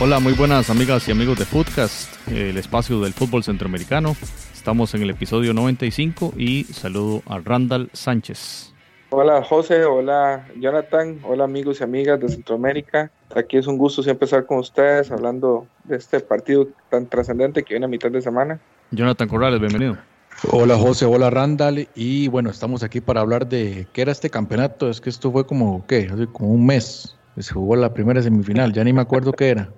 Hola, muy buenas amigas y amigos de Footcast, el espacio del fútbol centroamericano. Estamos en el episodio 95 y saludo a Randall Sánchez. Hola José, hola Jonathan, hola amigos y amigas de Centroamérica. Aquí es un gusto siempre estar con ustedes hablando de este partido tan trascendente que viene a mitad de semana. Jonathan Corrales, bienvenido. Hola José, hola Randall y bueno, estamos aquí para hablar de qué era este campeonato. Es que esto fue como, ¿qué? Hace como un mes. Se jugó la primera semifinal, ya ni me acuerdo qué era.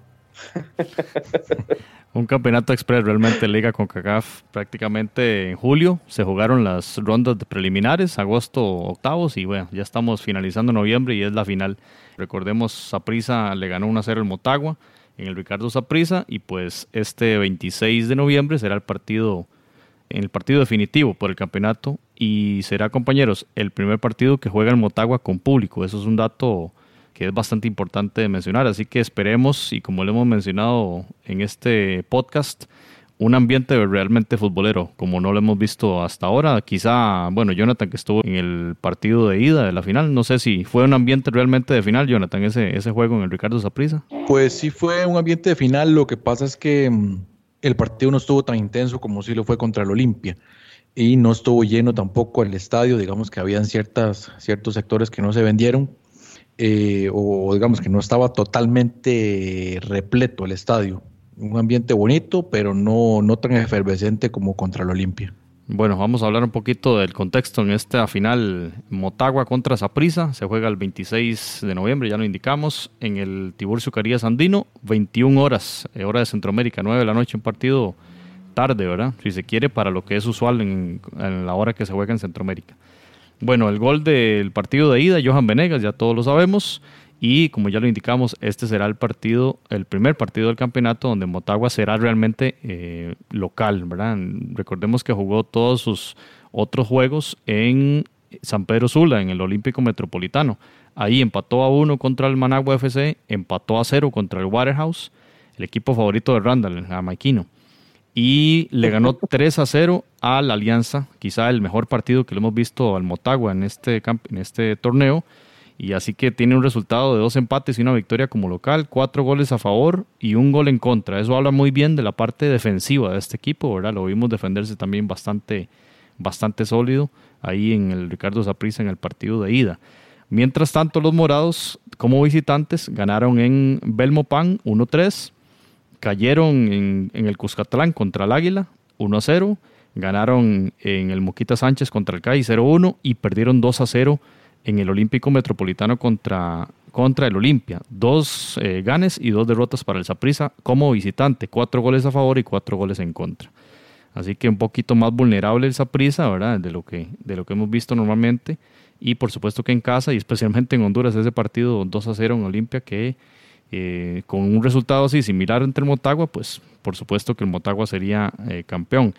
Un campeonato express realmente liga con CACAF prácticamente en julio. Se jugaron las rondas de preliminares, agosto octavos y bueno, ya estamos finalizando noviembre y es la final. Recordemos, Saprisa le ganó 1 a 0 el Motagua en el Ricardo Saprisa y pues este 26 de noviembre será el partido el partido definitivo por el campeonato y será compañeros el primer partido que juega el Motagua con público. Eso es un dato que es bastante importante mencionar. Así que esperemos, y como lo hemos mencionado en este podcast, un ambiente realmente futbolero, como no lo hemos visto hasta ahora. Quizá, bueno, Jonathan que estuvo en el partido de ida de la final, no sé si fue un ambiente realmente de final, Jonathan, ese, ese juego en el Ricardo Zaprisa. Pues sí fue un ambiente de final, lo que pasa es que mm, el partido no estuvo tan intenso como si lo fue contra el Olimpia y no estuvo lleno tampoco el estadio, digamos que habían ciertas, ciertos sectores que no se vendieron, eh, o digamos que no estaba totalmente repleto el estadio. Un ambiente bonito, pero no, no tan efervescente como contra el Olimpia. Bueno, vamos a hablar un poquito del contexto en esta final Motagua contra Saprisa. Se juega el 26 de noviembre, ya lo indicamos, en el Tiburcio Carías Andino, 21 horas, eh, hora de Centroamérica, 9 de la noche, un partido tarde, ¿verdad? Si se quiere, para lo que es usual en la hora que se juega en Centroamérica. Bueno, el gol del partido de ida, Johan Venegas, ya todos lo sabemos. Y como ya lo indicamos, este será el partido, el primer partido del campeonato donde Motagua será realmente eh, local, ¿verdad? Recordemos que jugó todos sus otros juegos en San Pedro Sula, en el Olímpico Metropolitano. Ahí empató a uno contra el Managua FC, empató a cero contra el Waterhouse, el equipo favorito de Randall, el jamaiquino y le ganó 3 a 0 a la Alianza, quizá el mejor partido que lo hemos visto al Motagua en este, en este torneo. Y así que tiene un resultado de dos empates y una victoria como local, cuatro goles a favor y un gol en contra. Eso habla muy bien de la parte defensiva de este equipo, ¿verdad? Lo vimos defenderse también bastante, bastante sólido ahí en el Ricardo Zaprisa en el partido de ida. Mientras tanto, los morados, como visitantes, ganaron en Belmopan 1-3 cayeron en, el Cuscatlán contra el Águila 1 a 0, ganaron en el Moquita Sánchez contra el CAI 0-1 y perdieron 2 a 0 en el Olímpico Metropolitano contra, contra el Olimpia. Dos eh, ganes y dos derrotas para el Saprissa como visitante, cuatro goles a favor y cuatro goles en contra. Así que un poquito más vulnerable el Saprissa, ¿verdad? De lo, que, de lo que hemos visto normalmente. Y por supuesto que en casa y especialmente en Honduras, ese partido 2 a 0 en Olimpia que eh, con un resultado así similar entre el Motagua, pues por supuesto que el Motagua sería eh, campeón.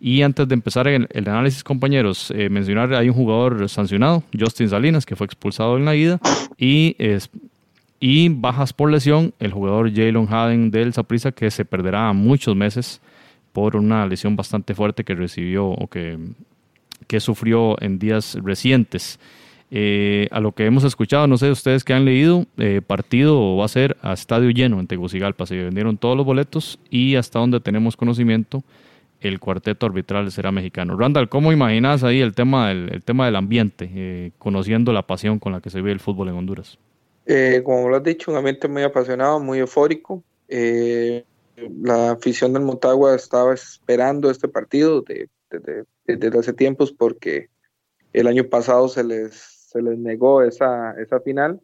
Y antes de empezar el, análisis, compañeros, eh, mencionar hay un jugador sancionado, Justin Salinas, que fue expulsado en la ida, y, y bajas por lesión el jugador Jalen Haden del Saprissa, que se perderá muchos meses por una lesión bastante fuerte que recibió o que, que sufrió en días recientes. Eh, a lo que hemos escuchado, no sé ustedes que han leído, eh, partido va a ser a estadio lleno en Tegucigalpa. Se vendieron todos los boletos y hasta donde tenemos conocimiento, el cuarteto arbitral será mexicano. Randall, ¿cómo imaginas ahí el tema del, el tema del ambiente, eh, conociendo la pasión con la que se vive el fútbol en Honduras? como lo has dicho, un ambiente muy apasionado, muy eufórico. la afición del Motagua estaba esperando este partido desde hace tiempos porque el año pasado se les se les negó esa, esa final.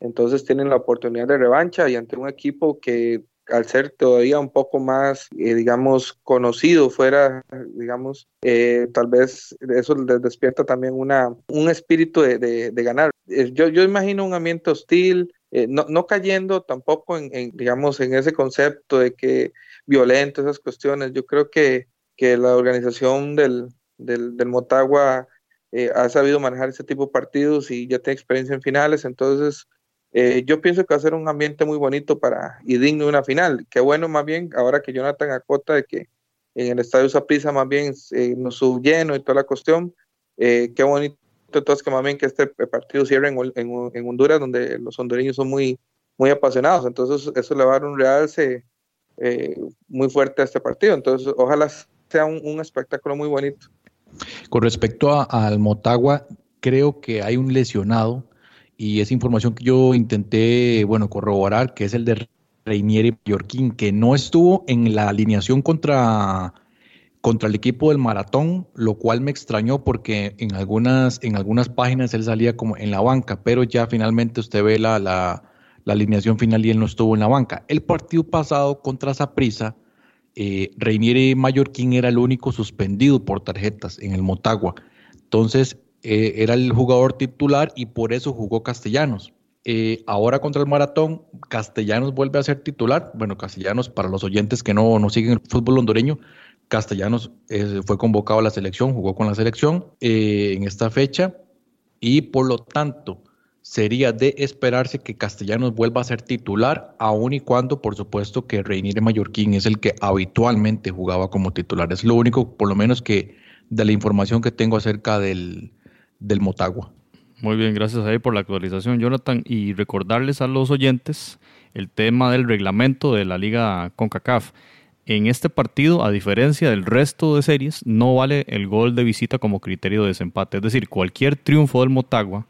Entonces tienen la oportunidad de revancha y ante un equipo que al ser todavía un poco más, eh, digamos, conocido fuera, digamos, eh, tal vez eso les despierta también una, un espíritu de, de, ganar. Eh, yo, yo imagino un ambiente hostil, no, no, cayendo tampoco en, digamos, en ese concepto de que violento, esas cuestiones. Yo creo que, que la organización del, del Motagua eh, ha sabido manejar ese tipo de partidos y ya tiene experiencia en finales, entonces eh, yo pienso que va a ser un ambiente muy bonito para y digno de una final. Qué bueno más bien, ahora que Jonathan acota de que en el estadio Saprissa más bien eh, nos subyeno y toda la cuestión, eh, qué bonito entonces que más bien que este partido cierre en, Honduras, donde los hondureños son muy, muy apasionados, entonces eso le va a dar un realce muy fuerte a este partido, entonces ojalá sea un, espectáculo muy bonito. Con respecto al Motagua, creo que hay un lesionado y esa información que yo intenté, bueno, corroborar, que es el de Reinieri Mallorquín, que no estuvo en la alineación contra, contra el equipo del maratón, lo cual me extrañó porque en algunas, en algunas páginas él salía como en la banca, pero ya finalmente usted ve la, la, alineación final y él no estuvo en la banca. El partido pasado contra Saprissa, eh, Reinieri Mallorquín era el único suspendido por tarjetas en el Motagua. Entonces, eh, era el jugador titular y por eso jugó Castellanos. Eh, ahora contra el Maratón, Castellanos vuelve a ser titular. Bueno, Castellanos, para los oyentes que no, no siguen el fútbol hondureño, Castellanos eh, fue convocado a la selección, jugó con la selección en esta fecha y por lo tanto sería de esperarse que Castellanos vuelva a ser titular, aun y cuando, por supuesto, que Reinier Mallorquín es el que habitualmente jugaba como titular. Es lo único, por lo menos, que de la información que tengo acerca del, del Motagua. Muy bien, gracias ahí por la actualización, Jonathan. Y recordarles a los oyentes el tema del reglamento de la Liga CONCACAF. En este partido, a diferencia del resto de series, no vale el gol de visita como criterio de desempate. Es decir, cualquier triunfo del Motagua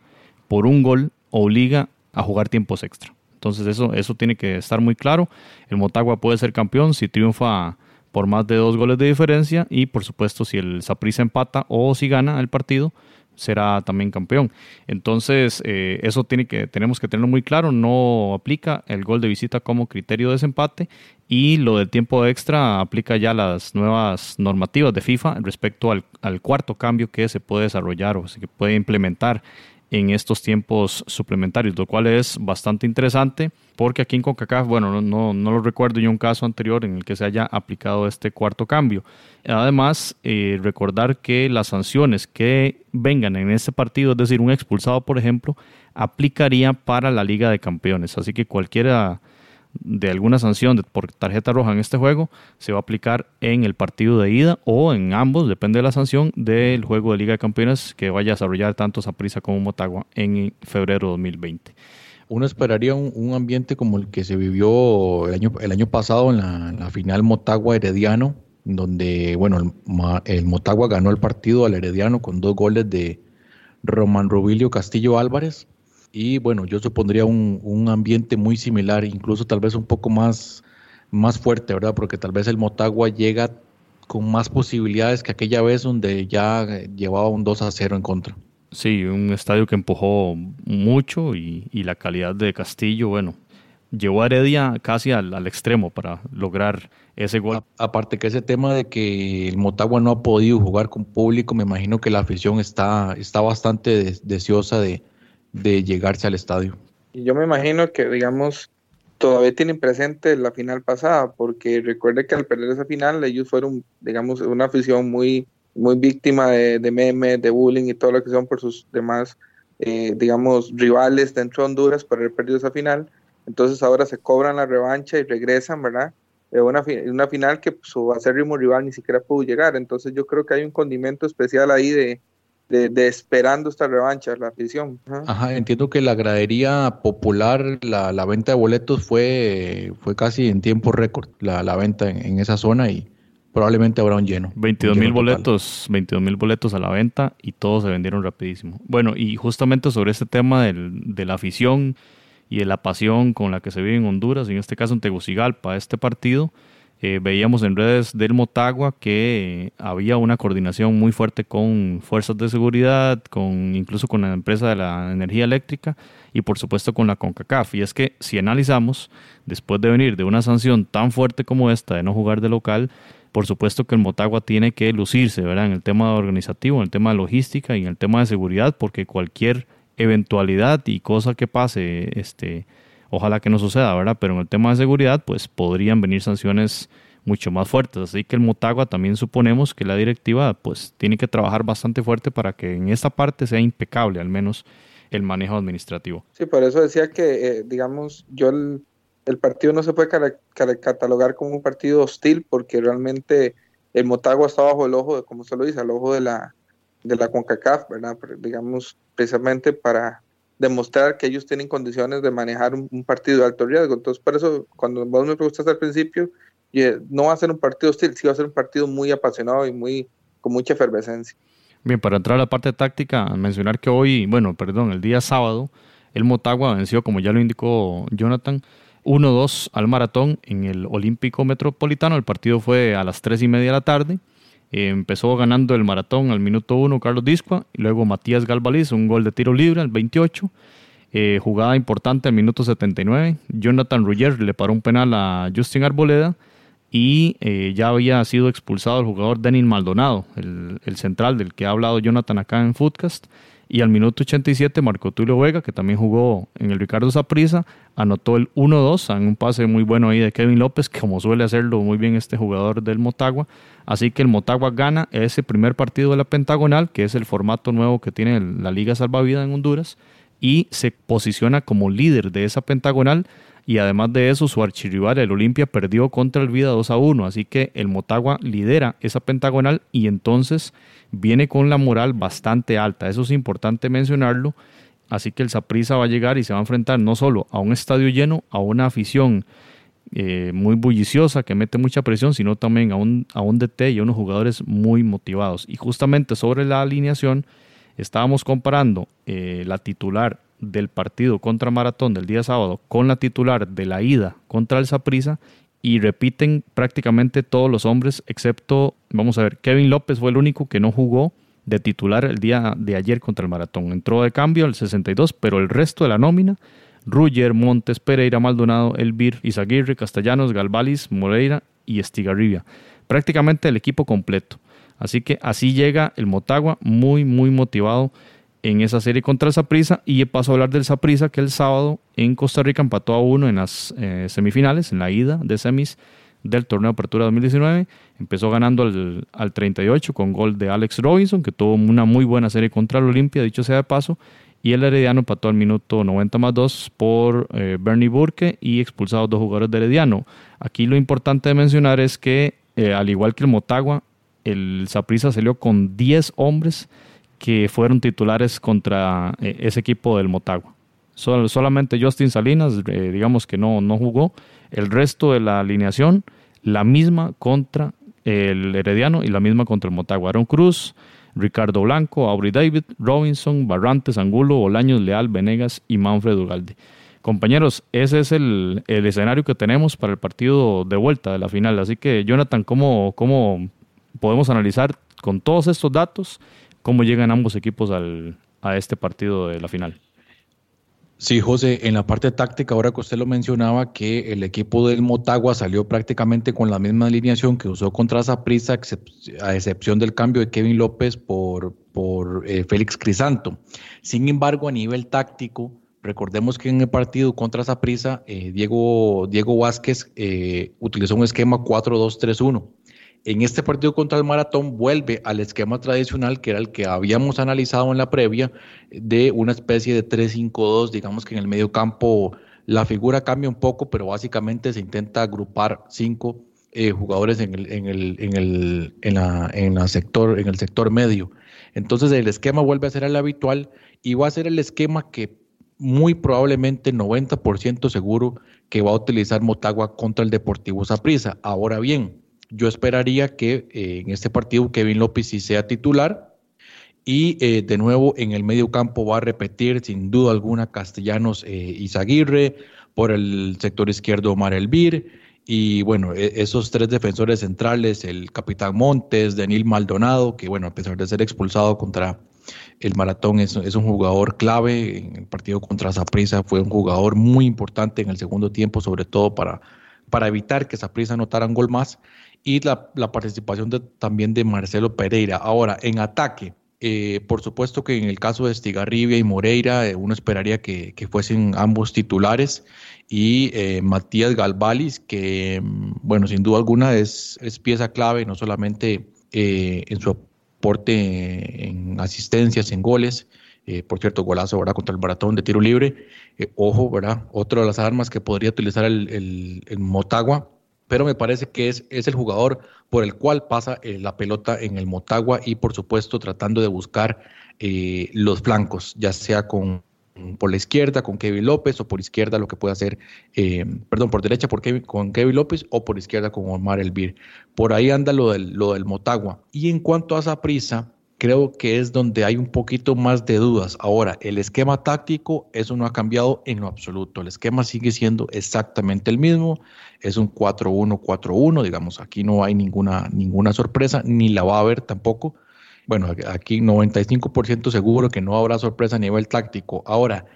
por un gol obliga a jugar tiempos extra. Entonces eso, eso tiene que estar muy claro. El Motagua puede ser campeón si triunfa por más de dos goles de diferencia y por supuesto si el Saprissa empata o si gana el partido, será también campeón. Entonces, eh, eso tiene que, tenemos que tenerlo muy claro, no aplica el gol de visita como criterio de desempate y lo del tiempo extra aplica ya las nuevas normativas de FIFA respecto al, al cuarto cambio que se puede desarrollar o se puede implementar en estos tiempos suplementarios, lo cual es bastante interesante porque aquí en CONCACAF, bueno, no, no, lo recuerdo yo un caso anterior en el que se haya aplicado este cuarto cambio. Además, eh, recordar que las sanciones que vengan en este partido, es decir, un expulsado, por ejemplo, aplicaría para la Liga de Campeones. Así que cualquiera de alguna sanción por tarjeta roja en este juego se va a aplicar en el partido de ida o en ambos, depende de la sanción del juego de Liga de Campeones que vaya a desarrollar tanto Saprissa como Motagua en febrero de 2020. Uno esperaría un, ambiente como el que se vivió el año, el año pasado en la, final Motagua Herediano, donde bueno, el, el, Motagua ganó el partido al Herediano con dos goles de Román Rubilio Castillo Álvarez y bueno, yo supondría un, un, ambiente muy similar, incluso tal vez un poco más, más fuerte, ¿verdad? Porque tal vez el Motagua llega con más posibilidades que aquella vez donde ya llevaba un 2 a 0 en contra. Sí, un estadio que empujó mucho y, y la calidad de Castillo, bueno, llevó a Heredia casi al, al extremo para lograr ese gol. aparte que ese tema de que el Motagua no ha podido jugar con público, me imagino que la afición está, está bastante deseosa de, de llegarse al estadio. Y yo me imagino que, digamos, todavía tienen presente la final pasada, porque recuerde que al perder esa final ellos fueron, digamos, una afición muy, muy víctima de, memes, de bullying y todo lo que son por sus demás, eh, digamos, rivales dentro de Honduras por haber perdido esa final. Entonces ahora se cobran la revancha y regresan, ¿verdad? De una, una final que su acérrimo rival ni siquiera pudo llegar. Entonces yo creo que hay un condimento especial ahí de, de, esperando esta revancha, la afición. Ajá. entiendo que la gradería popular, la, la, venta de boletos fue, fue casi en tiempo récord, la, la venta en, esa zona y probablemente habrá un lleno. 22 mil boletos, 22 mil boletos a la venta y todos se vendieron rapidísimo. Bueno, y justamente sobre este tema del, de la afición y de la pasión con la que se vive en Honduras, en este caso en Tegucigalpa, este partido, eh, veíamos en redes del Motagua que había una coordinación muy fuerte con fuerzas de seguridad, con incluso con la empresa de la energía eléctrica y por supuesto con la CONCACAF. Y es que si analizamos, después de venir de una sanción tan fuerte como esta de no jugar de local, por supuesto que el Motagua tiene que lucirse ¿verdad? en el tema organizativo, en el tema de logística y en el tema de seguridad, porque cualquier eventualidad y cosa que pase este, Ojalá que no suceda, ¿verdad? Pero en el tema de seguridad, pues podrían venir sanciones mucho más fuertes. Así que el Motagua también suponemos que la directiva pues tiene que trabajar bastante fuerte para que en esta parte sea impecable, al menos el manejo administrativo. Sí, por eso decía que, eh, digamos, yo el, partido no se puede catalogar como un partido hostil porque realmente el Motagua está bajo el ojo, de, como se lo dice, al ojo de la, de la CONCACAF, ¿verdad? digamos, precisamente para demostrar que ellos tienen condiciones de manejar un, partido de alto riesgo. Entonces, por eso, cuando vos me preguntaste al principio, no va a ser un partido hostil, sí va a ser un partido muy apasionado y muy con mucha efervescencia. Bien, para entrar a la parte táctica, mencionar que hoy, bueno, perdón, el día sábado, el Motagua venció, como ya lo indicó Jonathan, 1-2 al maratón en el Olímpico Metropolitano. El partido fue a las 3 y media de la tarde. Empezó ganando el maratón al minuto 1 Carlos Discua, y luego Matías Galvaliz, un gol de tiro libre al 28. Eh, jugada importante al minuto 79. Jonathan Rugger le paró un penal a Justin Arboleda y eh, ya había sido expulsado el jugador Denis Maldonado, el, el, central del que ha hablado Jonathan acá en Footcast. Y al minuto 87 Marco Tulio Vega, que también jugó en el Ricardo Zaprisa, anotó el 1-2 en un pase muy bueno ahí de Kevin López, como suele hacerlo muy bien este jugador del Motagua. Así que el Motagua gana ese primer partido de la Pentagonal, que es el formato nuevo que tiene la Liga Salvavida en Honduras, y se posiciona como líder de esa Pentagonal. Y además de eso su archirrival el Olimpia perdió contra el Vida 2 a 1, así que el Motagua lidera esa pentagonal y entonces viene con la moral bastante alta, eso es importante mencionarlo, así que el Saprissa va a llegar y se va a enfrentar no solo a un estadio lleno, a una afición eh, muy bulliciosa que mete mucha presión, sino también a un, a un DT y a unos jugadores muy motivados. Y justamente sobre la alineación estábamos comparando eh, la titular del partido contra Maratón del día sábado con la titular de la ida contra el Saprisa y repiten prácticamente todos los hombres, excepto, vamos a ver, Kevin López fue el único que no jugó de titular el día de ayer contra el Maratón. Entró de cambio al 62, pero el resto de la nómina, Ruger, Montes, Pereira, Maldonado, Elvir, Izaguirre, Castellanos, Galvalis, Moreira y Estigarribia. Prácticamente el equipo completo. Así que así llega el Motagua muy, muy motivado en esa serie contra el Saprissa y paso a hablar del Saprissa que el sábado en Costa Rica empató a uno en las eh, semifinales, en la ida de semis del torneo Apertura 2019. Empezó ganando al, al, 38 con gol de Alex Robinson, que tuvo una muy buena serie contra el Olimpia, dicho sea de paso. Y el Herediano empató al minuto 90 más 2 por eh, Bernie Burke y expulsado dos jugadores de Herediano. Aquí lo importante de mencionar es que, eh, al igual que el Motagua, el Saprissa salió con 10 hombres que fueron titulares contra eh, ese equipo del Motagua. solamente Justin Salinas, eh, digamos que no, no jugó. El resto de la alineación, la misma contra el Herediano y la misma contra el Motagua. Aaron Cruz, Ricardo Blanco, Aubrey David, Robinson, Barrantes, Angulo, Olaños, Leal, Venegas y Manfred Ugalde. Compañeros, ese es el, escenario que tenemos para el partido de vuelta de la final. Así que, Jonathan, ¿cómo, cómo podemos analizar con todos estos datos cómo llegan ambos equipos al, a este partido de la final. Sí, José, en la parte táctica, ahora que usted lo mencionaba, que el equipo del Motagua salió prácticamente con la misma alineación que usó contra Zaprisa, a excepción del cambio de Kevin López por, por eh, Félix Crisanto. Sin embargo, a nivel táctico, recordemos que en el partido contra Zaprisa, eh, Diego, Diego Vázquez eh, utilizó un esquema 4-2-3-1 en este partido contra el Maratón vuelve al esquema tradicional que era el que habíamos analizado en la previa de una especie de 3-5-2, digamos que en el medio campo la figura cambia un poco, pero básicamente se intenta agrupar cinco eh, jugadores en el, en el, en el, en la, en la sector, en el sector medio. Entonces el esquema vuelve a ser el habitual y va a ser el esquema que muy probablemente 90% seguro que va a utilizar Motagua contra el Deportivo Saprissa. Ahora bien, yo esperaría que eh, en este partido Kevin López sí sea titular. Y eh, de nuevo en el medio campo va a repetir sin duda alguna Castellanos eh, Izaguirre, por el sector izquierdo Omar Elvir. Y bueno, e, esos tres defensores centrales, el capitán Montes, Daniel Maldonado, que bueno, a pesar de ser expulsado contra el maratón, es, un jugador clave. En el partido contra Zaprisa fue un jugador muy importante en el segundo tiempo, sobre todo para, para evitar que Zaprisa anotara un gol más y la, participación también de Marcelo Pereira. Ahora, en ataque, eh, por supuesto que en el caso de Estigarribia y Moreira, eh, uno esperaría que, fuesen ambos titulares. Y eh, Matías Galvalis, que, mm, bueno, sin duda alguna es, es pieza clave, no solamente en su aporte en asistencias, en goles, Eh, por cierto, golazo ¿verdad? contra el Baratón de tiro libre. Eh, ojo, ¿verdad? Otra de las armas que podría utilizar el, Motagua, pero me parece que es, es el jugador por el cual pasa eh, la pelota en el Motagua y por supuesto tratando de buscar los flancos, ya sea con por la izquierda con Kevin López o por izquierda lo que puede hacer, perdón, por derecha por con Kevin López o por izquierda con Omar Elvir. Por ahí anda lo del, lo del Motagua. Y en cuanto a esa prisa, creo que es donde hay un poquito más de dudas. Ahora, el esquema táctico, eso no ha cambiado en lo absoluto. El esquema sigue siendo exactamente el mismo. Es un 4-1-4-1, digamos, aquí no hay ninguna, ninguna sorpresa, ni la va a haber tampoco. Bueno, aquí 95% seguro que no habrá sorpresa a nivel táctico. Ahora,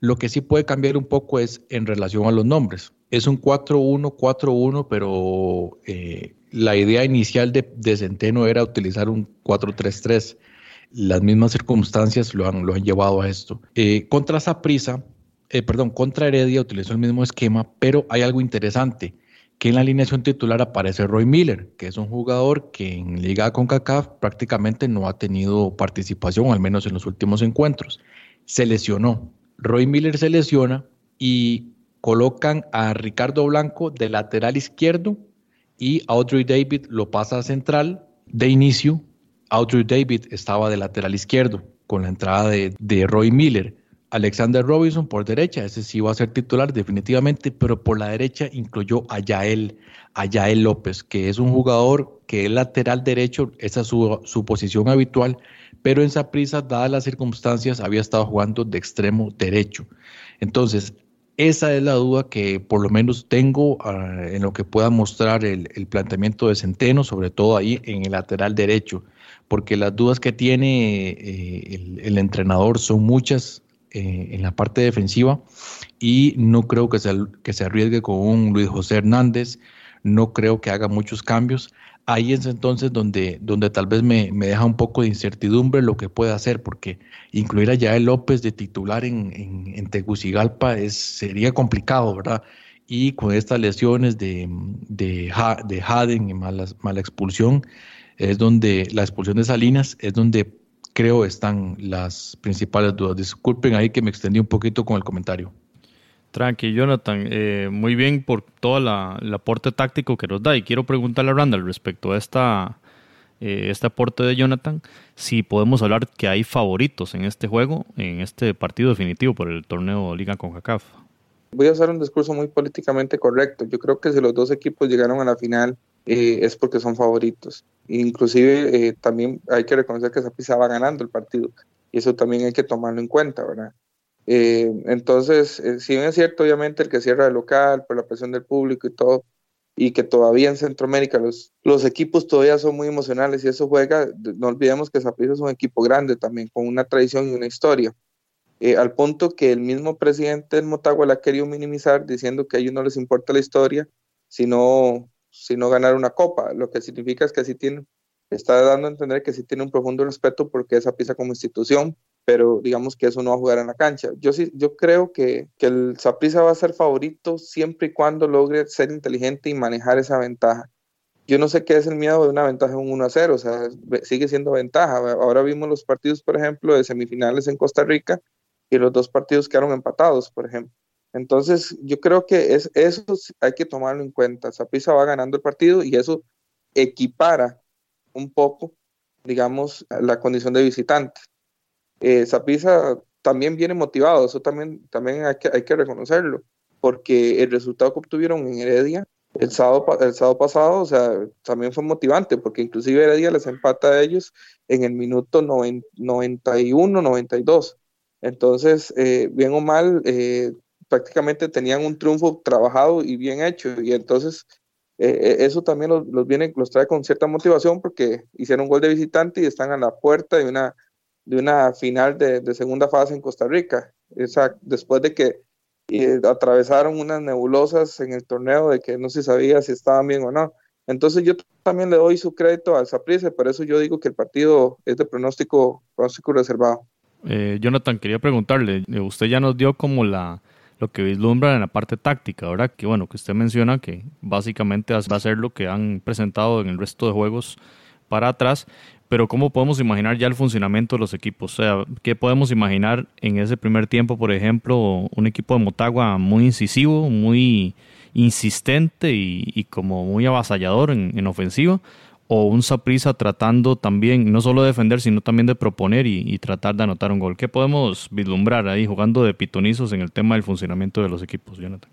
lo que sí puede cambiar un poco es en relación a los nombres. Es un 4-1-4-1, pero eh, la idea inicial de, Centeno era utilizar un 4-3-3. Las mismas circunstancias lo han, lo han llevado a esto. Eh, contra Saprisa, eh, perdón, contra Heredia utilizó el mismo esquema, pero hay algo interesante, que en la alineación titular aparece Roy Miller, que es un jugador que en Liga con CACAF prácticamente no ha tenido participación, al menos en los últimos encuentros. Se lesionó. Roy Miller se lesiona y colocan a Ricardo Blanco de lateral izquierdo y Audrey David lo pasa a central de inicio. Audrey David estaba de lateral izquierdo con la entrada de, Roy Miller. Alexander Robinson por derecha, ese sí va a ser titular definitivamente, pero por la derecha incluyó a Yael, a Yael López, que es un jugador que es lateral derecho, esa es su, su posición habitual, pero en esa prisa, dadas las circunstancias, había estado jugando de extremo derecho. Entonces, esa es la duda que por lo menos tengo ah, en lo que pueda mostrar el, planteamiento de Centeno, sobre todo ahí en el lateral derecho, porque las dudas que tiene eh, el, entrenador son muchas eh, en la parte defensiva y no creo que se, que se arriesgue con un Luis José Hernández, no creo que haga muchos cambios ahí es entonces donde, donde tal vez me, deja un poco de incertidumbre lo que puede hacer, porque incluir a Yael López de titular en, en, Tegucigalpa es, sería complicado, ¿verdad? Y con estas lesiones de, de, de Haden y mala, mala expulsión, es donde la expulsión de Salinas es donde creo están las principales dudas. Disculpen ahí que me extendí un poquito con el comentario. Tranqui, Jonathan. Eh, muy bien por todo el aporte táctico que nos da. Y quiero preguntarle a Randall respecto a esta, eh, este aporte de Jonathan, si podemos hablar que hay favoritos en este juego, en este partido definitivo por el torneo Liga con CACAF. Voy a hacer un discurso muy políticamente correcto. Yo creo que si los dos equipos llegaron a la final eh, es porque son favoritos. Inclusive también hay que reconocer que Zapisa va ganando el partido y eso también hay que tomarlo en cuenta, ¿verdad? Eh, entonces, eh, si bien es cierto, obviamente, el que cierra el local por la presión del público y todo, y que todavía en Centroamérica los, equipos todavía son muy emocionales y eso juega, no olvidemos que Zapriza es un equipo grande también, con una tradición y una historia. Eh, al punto que el mismo presidente del Motagua la ha querido minimizar diciendo que a ellos no les importa la historia, sino, sino ganar una copa, lo que significa es que sí tiene, está dando a entender que sí tiene un profundo respeto porque esa pieza como institución, pero digamos que eso no va a jugar en la cancha. Yo sí, yo creo que, que el Saprissa va a ser favorito siempre y cuando logre ser inteligente y manejar esa ventaja. Yo no sé qué es el miedo de una ventaja de un 1 a 0, o sea, sigue siendo ventaja. Ahora vimos los partidos, por ejemplo, de semifinales en Costa Rica y los dos partidos quedaron empatados, por ejemplo. Entonces, yo creo que es, eso hay que tomarlo en cuenta. Saprissa va ganando el partido y eso equipara un poco, digamos, la condición de visitante eh, también viene motivado, eso también, también hay, que, hay que reconocerlo, porque el resultado que obtuvieron en Heredia el sábado, el sábado pasado, o sea, también fue motivante, porque inclusive Heredia les empata a ellos en el minuto 91, 92. Entonces, eh, bien o mal, eh, prácticamente tenían un triunfo trabajado y bien hecho, y entonces eh, eso también los, los, los trae con cierta motivación porque hicieron un gol de visitante y están a la puerta de una de una final de, segunda fase en Costa Rica. Esa, después de que atravesaron unas nebulosas en el torneo de que no se sabía si estaban bien o no. Entonces yo también le doy su crédito al Saprissa, por eso yo digo que el partido es de pronóstico, pronóstico reservado. Eh, Jonathan, quería preguntarle, eh, usted ya nos dio como la lo que vislumbra en la parte táctica, ¿verdad? Que bueno, que usted menciona que básicamente va a ser lo que han presentado en el resto de juegos para atrás, pero ¿cómo podemos imaginar ya el funcionamiento de los equipos? O sea, ¿qué podemos imaginar en ese primer tiempo, por ejemplo, un equipo de Motagua muy incisivo, muy insistente y, como muy avasallador en, ofensiva? ¿O un Saprisa tratando también, no solo de defender, sino también de proponer y, y, tratar de anotar un gol? ¿Qué podemos vislumbrar ahí jugando de pitonizos en el tema del funcionamiento de los equipos, Jonathan?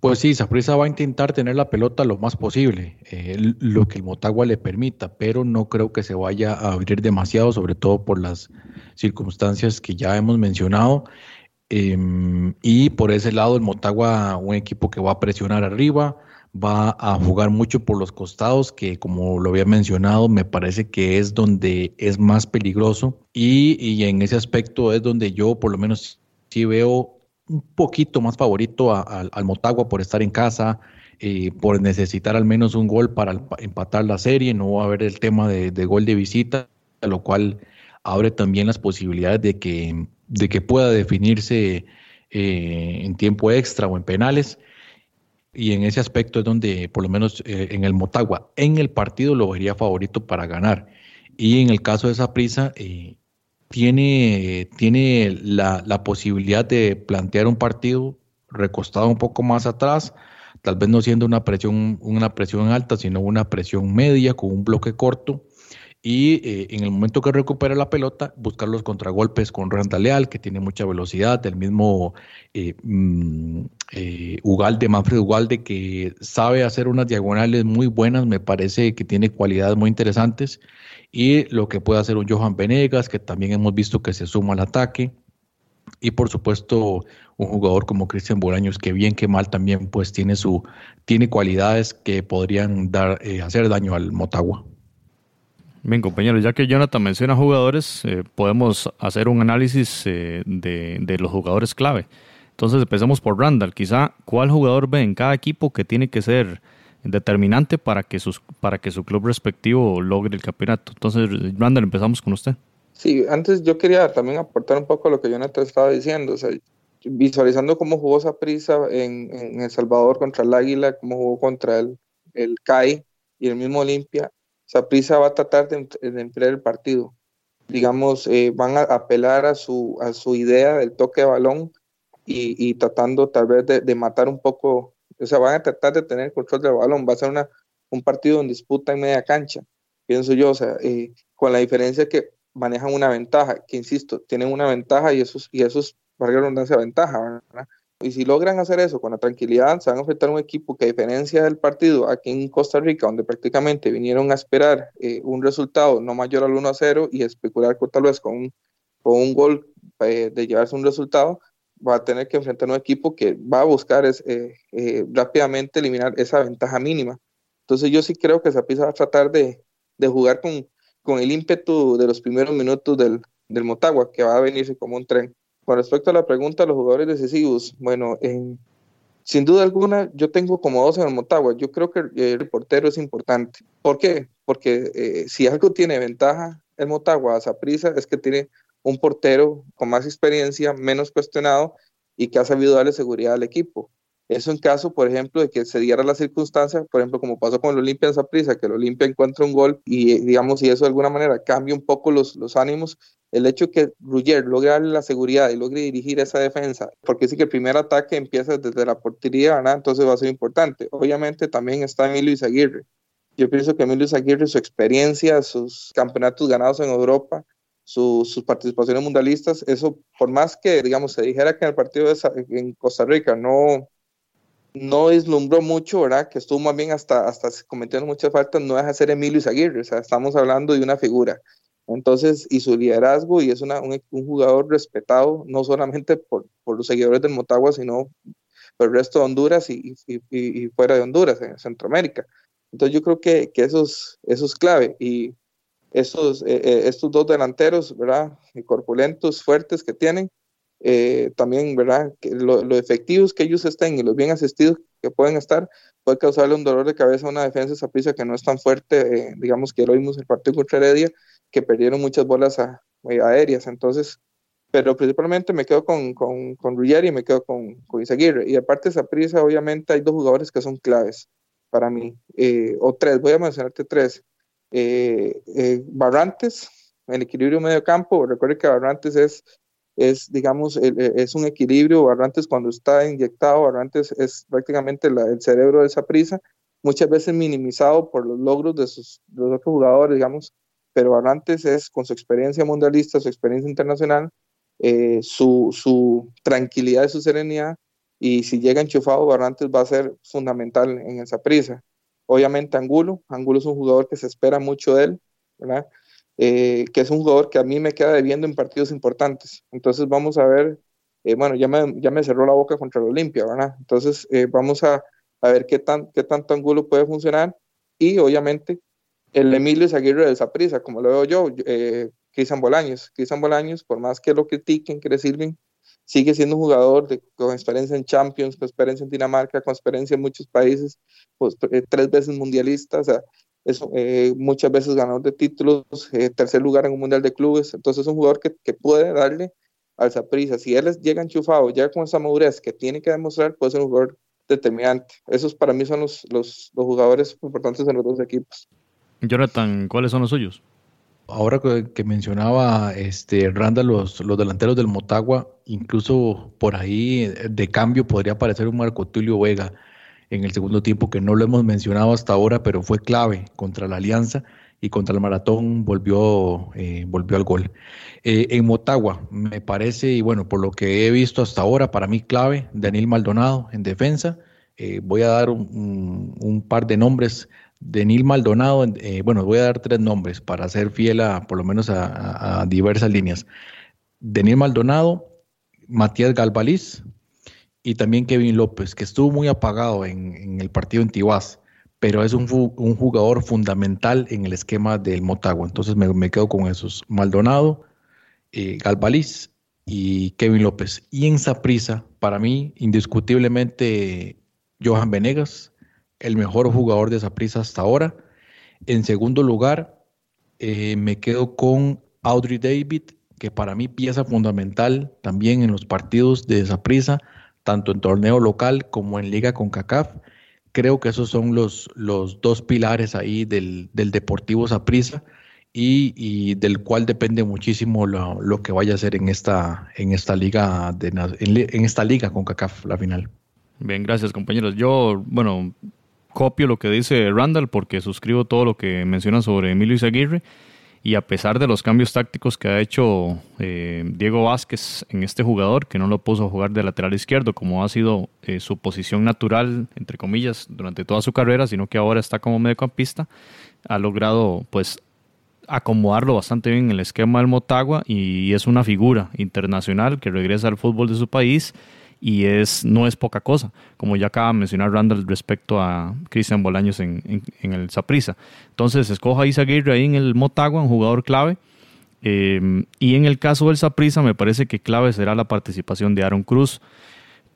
Pues sí, Saprissa va a intentar tener la pelota lo más posible, eh, lo que el Motagua le permita, pero no creo que se vaya a abrir demasiado, sobre todo por las circunstancias que ya hemos mencionado. Em, y por ese lado, el Motagua, un equipo que va a presionar arriba, va a jugar mucho por los costados, que como lo había mencionado, me parece que es donde es más peligroso. Y, y en ese aspecto es donde yo, por lo menos, sí veo un poquito más favorito al Motagua por estar en casa, eh, por necesitar al menos un gol para empatar la serie, no va a haber el tema de, gol de visita, lo cual abre también las posibilidades de que, pueda definirse eh, en tiempo extra o en penales. Y en ese aspecto es donde, por lo menos eh, en el Motagua, en el partido lo vería favorito para ganar. Y en el caso de esa prisa, tiene, tiene la, la, posibilidad de plantear un partido recostado un poco más atrás, tal vez no siendo una presión, una presión alta, sino una presión media con un bloque corto. Y eh, en el momento que recupere la pelota, buscar los contragolpes con Randa Leal, que tiene mucha velocidad, el mismo eh, mm, eh, Ugalde, Manfred Ugalde, que sabe hacer unas diagonales muy buenas, me parece que tiene cualidades muy interesantes y lo que puede hacer un Johan Venegas, que también hemos visto que se suma al ataque, y por supuesto un jugador como Cristian Bolaños, que bien que mal también pues tiene, su, tiene cualidades que podrían dar, eh, hacer daño al Motagua. Bien, compañeros, ya que Jonathan menciona jugadores, eh, podemos hacer un análisis eh, de, de, los jugadores clave. Entonces empezamos por Randall. Quizá, ¿cuál jugador ve en cada equipo que tiene que ser determinante para que, sus, para que su club respectivo logre el campeonato. Entonces, Randall, empezamos con usted. Sí, antes yo quería también aportar un poco lo que Jonathan estaba diciendo, o sea, visualizando cómo jugó esa prisa en, en, El Salvador contra el Águila, cómo jugó contra el, el CAI y el mismo Olimpia, prisa va a tratar de, de emplear el partido. Digamos, eh, van a apelar a su, a su idea del toque de balón y, y tratando tal vez de, de matar un poco o sea, van a tratar de tener control del balón. Va a ser una, un partido en disputa en media cancha, pienso yo. O sea, eh, con la diferencia que manejan una ventaja, que insisto, tienen una ventaja y eso, y eso es, para redundancia, ventaja. ¿verdad? Y si logran hacer eso con la tranquilidad, se van a enfrentar a un equipo que, a diferencia del partido aquí en Costa Rica, donde prácticamente vinieron a esperar eh, un resultado no mayor al 1 a 0 y especular con, tal vez con un, gol eh, de llevarse un resultado, va a tener que enfrentar un equipo que va a buscar eh, rápidamente eliminar esa ventaja mínima. Entonces yo sí creo que Zapisa va a tratar de, jugar con, con, el ímpetu de los primeros minutos del, del, Motagua, que va a venirse como un tren. Con respecto a la pregunta los jugadores decisivos, bueno, sin duda alguna yo tengo como dos en el Motagua. Yo creo que el portero es importante. ¿Por qué? Porque eh, si algo tiene ventaja el Motagua a Zaprisa es que tiene un portero con más experiencia, menos cuestionado y que ha sabido darle seguridad al equipo. Eso en caso, por ejemplo, de que se diera la circunstancia, por ejemplo, como pasó con el Olimpia en Zaprisa, que el Olimpia encuentra un gol y, digamos, y eso de alguna manera cambia un poco los, los ánimos, el hecho que Rugger logre darle la seguridad y logre dirigir esa defensa, porque sí que el primer ataque empieza desde la portería, entonces va a ser importante. Obviamente también está Emilio Izaguirre. Yo pienso que Emilio Izaguirre, su experiencia, sus campeonatos ganados en Europa, sus participaciones mundialistas, eso por más que, digamos, se dijera que en el partido de, en Costa Rica no, no deslumbró mucho, ¿verdad? Que estuvo más bien hasta, hasta cometiendo muchas faltas, no deja de ser Emilio Izaguirre, o sea, estamos hablando de una figura. Entonces, y su liderazgo, y es una, un, jugador respetado, no solamente por, por, los seguidores del Motagua, sino por el resto de Honduras y, y, y, fuera de Honduras, en Centroamérica. Entonces, yo creo que, que eso, es, eso es clave. Y estos, eh, eh, estos dos delanteros, ¿verdad? corpulentos, fuertes que tienen, eh, también, ¿verdad? Que lo, efectivos que ellos estén y los bien asistidos que pueden estar, puede causarle un dolor de cabeza a una defensa esa que no es tan fuerte, digamos que lo vimos el partido contra Heredia, que perdieron muchas bolas aéreas. Entonces, pero principalmente me quedo con, con, con Ruggeri y me quedo con, con Isaguirre. Y aparte esa obviamente hay dos jugadores que son claves para mí, o tres, voy a mencionarte tres. Eh, eh, Barrantes, el equilibrio medio campo, recuerde que Barrantes es, es digamos, es un equilibrio, Barrantes cuando está inyectado, Barrantes es prácticamente el cerebro de esa prisa, muchas veces minimizado por los logros de sus los otros jugadores, digamos, pero Barrantes es con su experiencia mundialista, su experiencia internacional, eh, su, su, tranquilidad y su serenidad, y si llega enchufado, Barrantes va a ser fundamental en esa prisa. Obviamente Angulo, Angulo es un jugador que se espera mucho de él, ¿verdad? Eh, que es un jugador que a mí me queda debiendo en partidos importantes. Entonces vamos a ver, eh, bueno, ya me, ya me cerró la boca contra el Olimpia, ¿verdad? Entonces vamos a, a, ver qué, tan, qué tanto Angulo puede funcionar y obviamente el Emilio Aguirre de prisa, como lo veo yo, eh, Cristian Bolaños. Cristian Bolaños, por más que lo critiquen, que le sirven, sigue siendo un jugador de, con experiencia en Champions, con experiencia en Dinamarca, con experiencia en muchos países, pues, eh, tres veces mundialista, o sea, eh, muchas veces ganador de títulos, eh, tercer lugar en un mundial de clubes, entonces es un jugador que, que puede darle al Zaprisa. Si él llega enchufado, ya con esa madurez que tiene que demostrar, puede ser un jugador determinante. Esos para mí son los, los, los jugadores importantes en los dos equipos. Jonathan, ¿cuáles son los suyos? Ahora que, mencionaba este, Randa los, los delanteros del Motagua, incluso por ahí de cambio podría aparecer un Marco Tulio Vega en el segundo tiempo, que no lo hemos mencionado hasta ahora, pero fue clave contra la Alianza y contra el Maratón volvió, eh, volvió al gol. Eh, en Motagua, me parece, y bueno, por lo que he visto hasta ahora, para mí clave, Daniel Maldonado en defensa. Eh, voy a dar un, par de nombres Denil Maldonado, bueno, voy a dar tres nombres para ser fiel a, por lo menos a, diversas líneas. Denil Maldonado, Matías Galvaliz y también Kevin López, que estuvo muy apagado en, el partido en Tibás, pero es un, jugador fundamental en el esquema del Motagua. Entonces me, quedo con esos. Maldonado, eh, y Kevin López. Y en Saprisa, para mí, indiscutiblemente, Johan Venegas, el mejor jugador de esa prisa hasta ahora. En segundo lugar, eh, me quedo con Audrey David, que para mí pieza fundamental también en los partidos de esa prisa, tanto en torneo local como en liga con CACAF. Creo que esos son los, los dos pilares ahí del, del Deportivo Saprissa y, y, del cual depende muchísimo lo, lo, que vaya a hacer en esta, en esta liga de, en esta liga con CACAF, la final. Bien, gracias compañeros. Yo, bueno, copio lo que dice Randall porque suscribo todo lo que menciona sobre Emilio Izaguirre y a pesar de los cambios tácticos que ha hecho eh, Diego Vázquez en este jugador, que no lo puso a jugar de lateral izquierdo como ha sido eh, su posición natural, entre comillas, durante toda su carrera, sino que ahora está como mediocampista, ha logrado pues acomodarlo bastante bien en el esquema del Motagua y es una figura internacional que regresa al fútbol de su país y es, no es poca cosa, como ya acaba de mencionar Randall respecto a Cristian Bolaños en, en, el Saprisa. Entonces, escoja a Isa ahí en el Motagua, un jugador clave. Eh, y en el caso del Saprisa, me parece que clave será la participación de Aaron Cruz,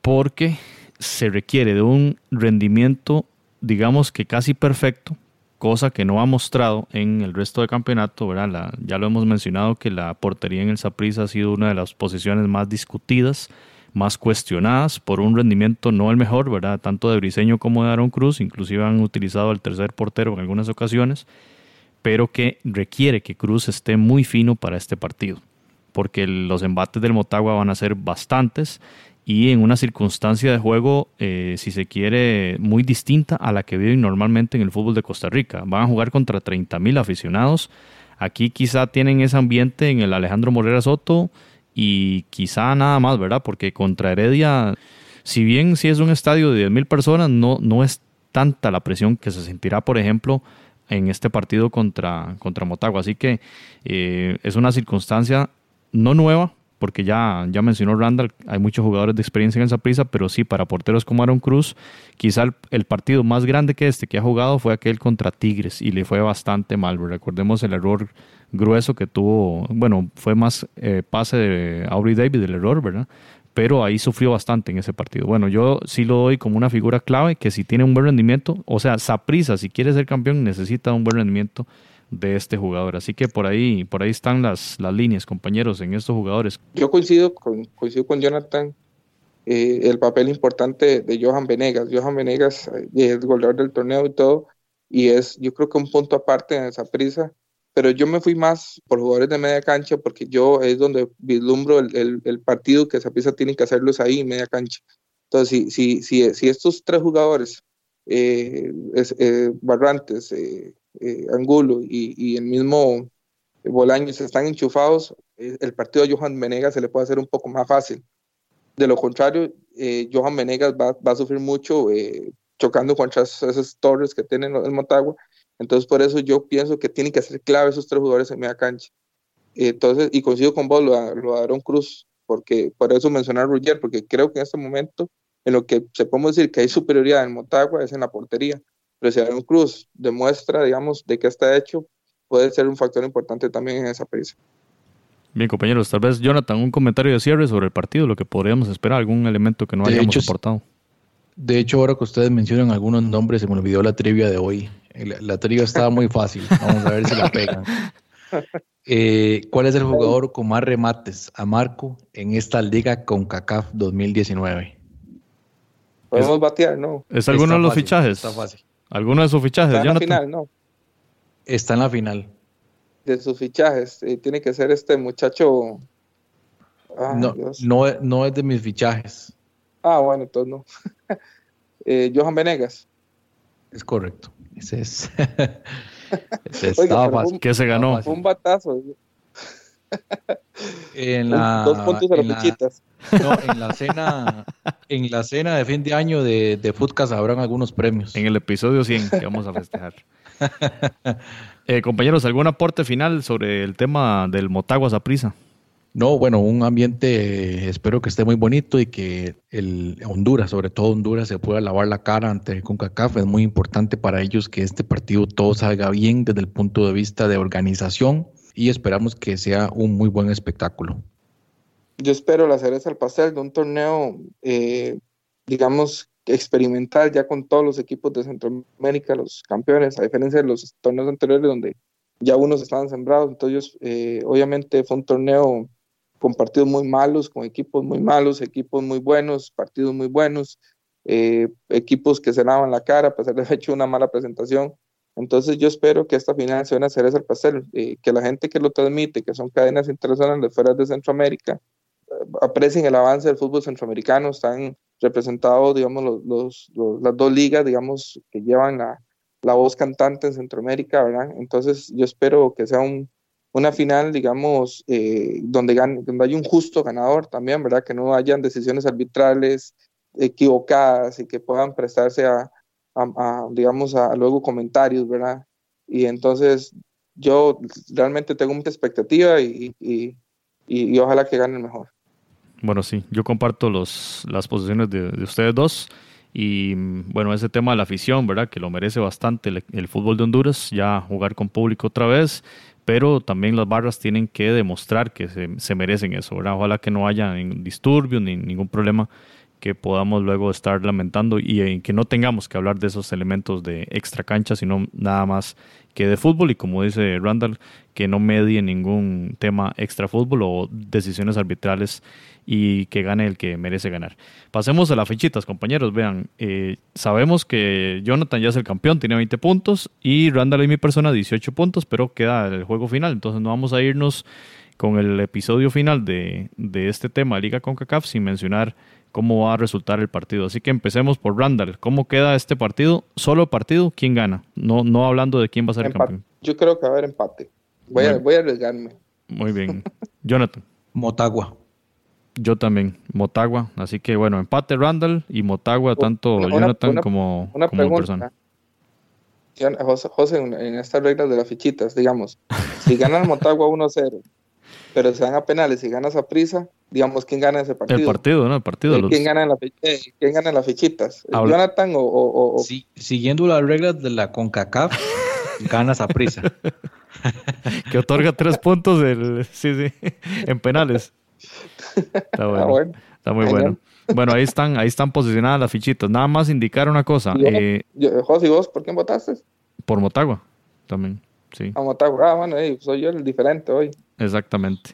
porque se requiere de un rendimiento, digamos que casi perfecto, cosa que no ha mostrado en el resto del campeonato, ¿verdad? ya lo hemos mencionado que la portería en el Saprissa ha sido una de las posiciones más discutidas más cuestionadas por un rendimiento no el mejor, ¿verdad? Tanto de Briseño como de Aaron Cruz, inclusive han utilizado el tercer portero en algunas ocasiones, pero que requiere que Cruz esté muy fino para este partido, porque los embates del Motagua van a ser bastantes y en una circunstancia de juego, eh, si se quiere, muy distinta a la que viven normalmente en el fútbol de Costa Rica. Van a jugar contra 30.000 aficionados. Aquí quizá tienen ese ambiente en el Alejandro Morera Soto, y quizá nada más, ¿verdad? Porque contra Heredia, si bien si es un estadio de 10.000 personas, no, no es tanta la presión que se sentirá, por ejemplo, en este partido contra, contra Motagua. Así que eh, es una circunstancia no nueva, porque ya, ya mencionó Randall, hay muchos jugadores de experiencia en esa prisa, pero sí, para porteros como Aaron Cruz, quizá el, partido más grande que este que ha jugado fue aquel contra Tigres y le fue bastante mal. Recordemos el error grueso que tuvo, bueno, fue más eh, pase de Aubrey David el error, ¿verdad? Pero ahí sufrió bastante en ese partido. Bueno, yo sí lo doy como una figura clave que si tiene un buen rendimiento, o sea, Saprisa, si quiere ser campeón, necesita un buen rendimiento de este jugador. Así que por ahí, por ahí están las, las líneas, compañeros, en estos jugadores. Yo coincido con, coincido con Jonathan. Eh, el papel importante de Johan Venegas. Johan Venegas eh, es goleador del torneo y todo, y es yo creo que un punto aparte en esa prisa, pero yo me fui más por jugadores de media cancha porque yo es donde vislumbro el, el, partido que esa prisa tiene que hacerlo es ahí, media cancha. Entonces, si, si, si, si estos tres jugadores, eh, eh, Barrantes, eh, Angulo y, el mismo Bolaños están enchufados, el partido de Johan Venegas se le puede hacer un poco más fácil. De lo contrario, Johan Venegas va, a sufrir mucho chocando contra esas torres que tienen el Motagua. Entonces, por eso yo pienso que tienen que ser clave esos tres jugadores en media cancha. Entonces, y coincido con vos, lo, lo Aaron Cruz, porque por eso mencionar a Ruggier, porque creo que en este momento, en lo que se podemos decir que hay superioridad en Motagua es en la portería. Pero si Aaron Cruz demuestra, digamos, de qué está hecho, puede ser un factor importante también en esa prisa. Bien, compañeros, tal vez Jonathan, un comentario de cierre sobre el partido, lo que podríamos esperar, algún elemento que no hayamos aportado. De hecho, ahora que ustedes mencionan algunos nombres, se me olvidó la trivia de hoy. La, trivia estaba muy fácil. Vamos a ver si la pegan. Eh, ¿Cuál es el jugador con más remates a Marco en esta liga con CACAF 2019? Podemos batear, ¿no? ¿Es alguno de los fichajes? Está fácil. ¿Alguno de sus fichajes? Está en la final, ¿no? Está en la final. De sus fichajes. Eh, tiene que ser este muchacho. no, no, no es de mis fichajes. Ah, bueno, entonces no. Eh, Johan Venegas. Es correcto. Ese es. ese estaba fácil. ¿Qué se ganó? Fue un batazo. En la, Dos puntos a las fichitas. No, en la cena, en la cena de fin de año de, de Foodcast habrán algunos premios. En el episodio 100 que vamos a festejar. Eh, compañeros, ¿algún aporte final sobre el tema del Motagua Zaprisa? No, bueno, un ambiente, espero que esté muy bonito y que el Honduras, sobre todo Honduras, se pueda lavar la cara ante CONCACAF. Es muy importante para ellos que este partido todo salga bien desde el punto de vista de organización y esperamos que sea un muy buen espectáculo. Yo espero la cereza al pastel de un torneo, eh, digamos, experimental ya con todos los equipos de Centroamérica, los campeones, a diferencia de los torneos anteriores donde ya unos estaban sembrados. Entonces, eh, obviamente fue un torneo con partidos muy malos, con equipos muy malos, equipos muy buenos, partidos muy buenos, eh, equipos que se lavan la cara a pesar de haber hecho una mala presentación. Entonces yo espero que esta final sea una cereza al pastel, que la gente que lo transmite, que son cadenas internacionales fuera de Centroamérica, eh, aprecien el avance del fútbol centroamericano, están representados, digamos, los, las dos ligas, digamos, que llevan la, voz cantante en Centroamérica, ¿verdad? Entonces yo espero que sea un, una final, digamos, eh, donde, donde hay un justo ganador también, ¿verdad? Que no hayan decisiones arbitrales equivocadas y que puedan prestarse a, digamos, a, luego comentarios, ¿verdad? Y entonces yo realmente tengo mucha expectativa y, y, ojalá que gane el mejor. Bueno, sí, yo comparto los, las posiciones de, ustedes dos. Y bueno, ese tema de la afición, ¿verdad? Que lo merece bastante el, el, fútbol de Honduras, ya jugar con público otra vez pero también las barras tienen que demostrar que se, merecen eso, ¿verdad? Ojalá que no haya ningún disturbio ni ningún problema que podamos luego estar lamentando y que no tengamos que hablar de esos elementos de extra cancha, sino nada más que de fútbol y como dice Randall, que no medie ningún tema extra fútbol o decisiones arbitrales y que gane el que merece ganar. Pasemos a las fichitas, compañeros. Vean, eh, sabemos que Jonathan ya es el campeón, tiene 20 puntos y Randall y mi persona 18 puntos, pero queda el juego final. Entonces no vamos a irnos con el episodio final de, de este tema, Liga CONCACAF, sin mencionar cómo va a resultar el partido. Así que empecemos por Randall. ¿Cómo queda este partido? Solo partido, ¿quién gana? No, no hablando de quién va a ser el campeón. Yo creo que va a haber empate. Voy, a, voy a arriesgarme. Muy bien. Jonathan. Motagua. Yo también, Motagua. Así que bueno, empate Randall y Motagua, tanto Jonathan como, una persona. José, en estas reglas de las fichitas, digamos, si ganan Motagua 1-0, pero se dan a penales y ganas a prisa, digamos, ¿quién gana ese partido? El partido, ¿no? El partido. Eh, ¿Quién, gana en la, eh, ¿Quién gana en las fichitas? ¿Jonathan o...? siguiendo las reglas de la CONCACAF, ganas a prisa. que otorga tres puntos sí, sí, en penales. Está bueno. Está muy bueno. Bueno, ahí están, ahí están posicionadas las fichitas. Nada más indicar una cosa. Eh, José, ¿y vos por quién votaste? Por Motagua, también. Sí. A Motagua. Ah, bueno, soy yo el diferente hoy. Exactamente.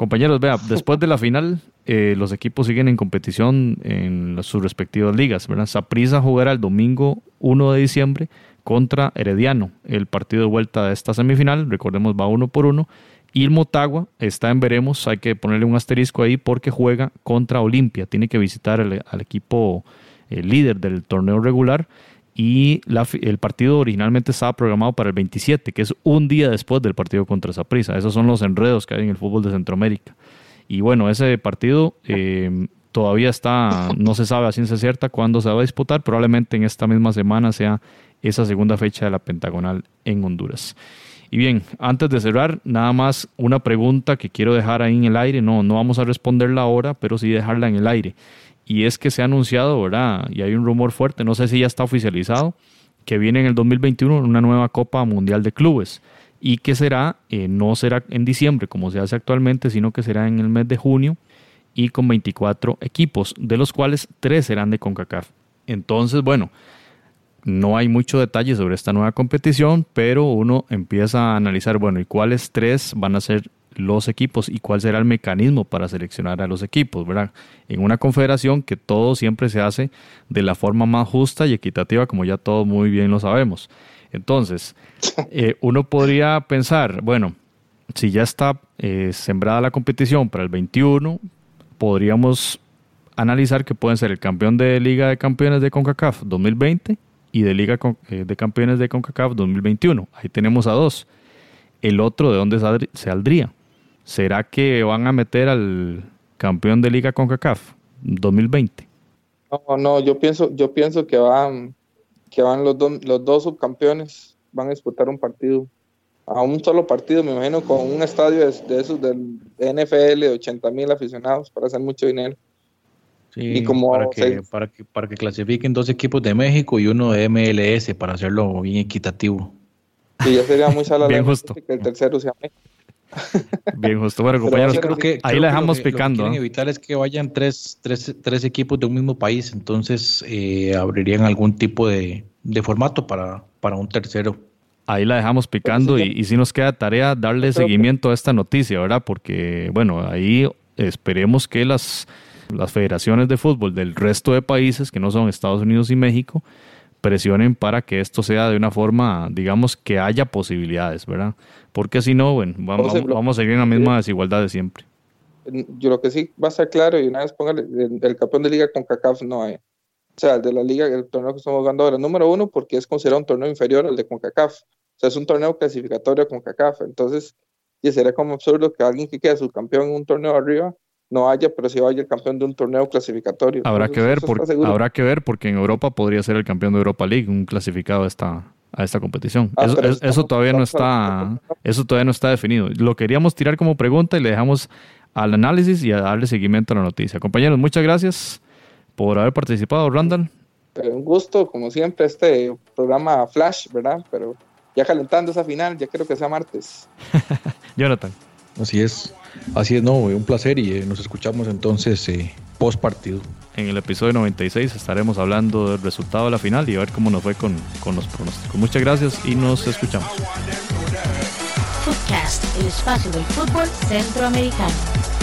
Compañeros, vea, después de la final, eh, los equipos siguen en competición en sus respectivas ligas. ¿verdad? Saprissa jugará el domingo 1 de diciembre contra Herediano. El partido de vuelta de esta semifinal, recordemos, va uno por uno. Y el Motagua está en veremos, hay que ponerle un asterisco ahí porque juega contra Olimpia. Tiene que visitar al equipo el líder del torneo regular y el partido originalmente estaba programado para el 27, que es un día después del partido contra Saprissa. Esos son los enredos que hay en el fútbol de Centroamérica. Y bueno, ese partido eh, todavía está, no se sabe a ciencia cierta cuándo se va a disputar, probablemente en esta misma semana sea esa segunda fecha de la Pentagonal en Honduras. Y bien, antes de cerrar, nada más una pregunta que quiero dejar ahí en el aire. No, no vamos a responderla ahora, pero sí dejarla en el aire y es que se ha anunciado, ¿verdad? Y hay un rumor fuerte, no sé si ya está oficializado, que viene en el 2021 una nueva Copa Mundial de Clubes y que será, eh, no será en diciembre como se hace actualmente, sino que será en el mes de junio y con 24 equipos, de los cuales 3 serán de CONCACAF. Entonces, bueno, no hay mucho detalle sobre esta nueva competición, pero uno empieza a analizar, bueno, ¿y cuáles tres van a ser los equipos y cuál será el mecanismo para seleccionar a los equipos, ¿verdad? En una confederación que todo siempre se hace de la forma más justa y equitativa, como ya todos muy bien lo sabemos. Entonces, eh, uno podría pensar, bueno, si ya está eh, sembrada la competición para el 21, podríamos analizar que pueden ser el campeón de Liga de Campeones de CONCACAF 2020 y de Liga eh, de Campeones de CONCACAF 2021. Ahí tenemos a dos. El otro, ¿de dónde saldría? ¿Será que van a meter al campeón de liga con CACAF 2020? No, no, yo pienso, yo pienso que van, que van los, los dos subcampeones, van a disputar un partido, a un solo partido, me imagino, con un estadio de, esos del NFL de 80 mil aficionados para hacer mucho dinero. Sí, y como para, que, para, que, para que clasifiquen dos equipos de México y uno de MLS para hacerlo bien equitativo. Sí, ya sería muy salada bien justo. que el tercero sea México. Bien, justo. Bueno, compañeros, creo que ahí la dejamos picando. Lo que evitar es que vayan tres, tres, tres, equipos de un mismo país, entonces eh, abrirían algún tipo de, de, formato para, para un tercero. Ahí la dejamos picando y, y si nos queda tarea darle seguimiento a esta noticia, ¿verdad? Porque, bueno, ahí esperemos que las, las federaciones de fútbol del resto de países, que no son Estados Unidos y México, presionen para que esto sea de una forma, digamos, que haya posibilidades, ¿verdad? Porque si no, bueno, vamos, vamos, a seguir en la misma desigualdad de siempre. Yo lo que sí va a ser claro, y una vez póngale, el, campeón de liga con CACAF no hay. O sea, el de la liga, el torneo que estamos jugando ahora, número uno, porque es considerado un torneo inferior al de CONCACAF. O sea, es un torneo clasificatorio con CACAF. Entonces, y sería como absurdo que alguien que quede subcampeón en un torneo arriba no haya, pero si vaya el campeón de un torneo clasificatorio. Habrá que ver, porque, habrá que ver, porque en Europa podría ser el campeón de Europa League, un clasificado a esta, a esta competición. Ah, eso, todavía no está, eso todavía no está definido. Lo queríamos tirar como pregunta y le dejamos al análisis y a darle seguimiento a la noticia. Compañeros, muchas gracias por haber participado, Randall. Eh, un gusto, como siempre, este programa Flash, ¿verdad? Pero ya calentando esa final, ya creo que sea martes. Jonathan. Así es. Así es, no, un placer y eh, nos escuchamos entonces eh, post partido. En el episodio 96 estaremos hablando del resultado de la final y a ver cómo nos fue con, con los pronósticos. Muchas gracias y nos escuchamos. Podcast, el espacio del fútbol centroamericano.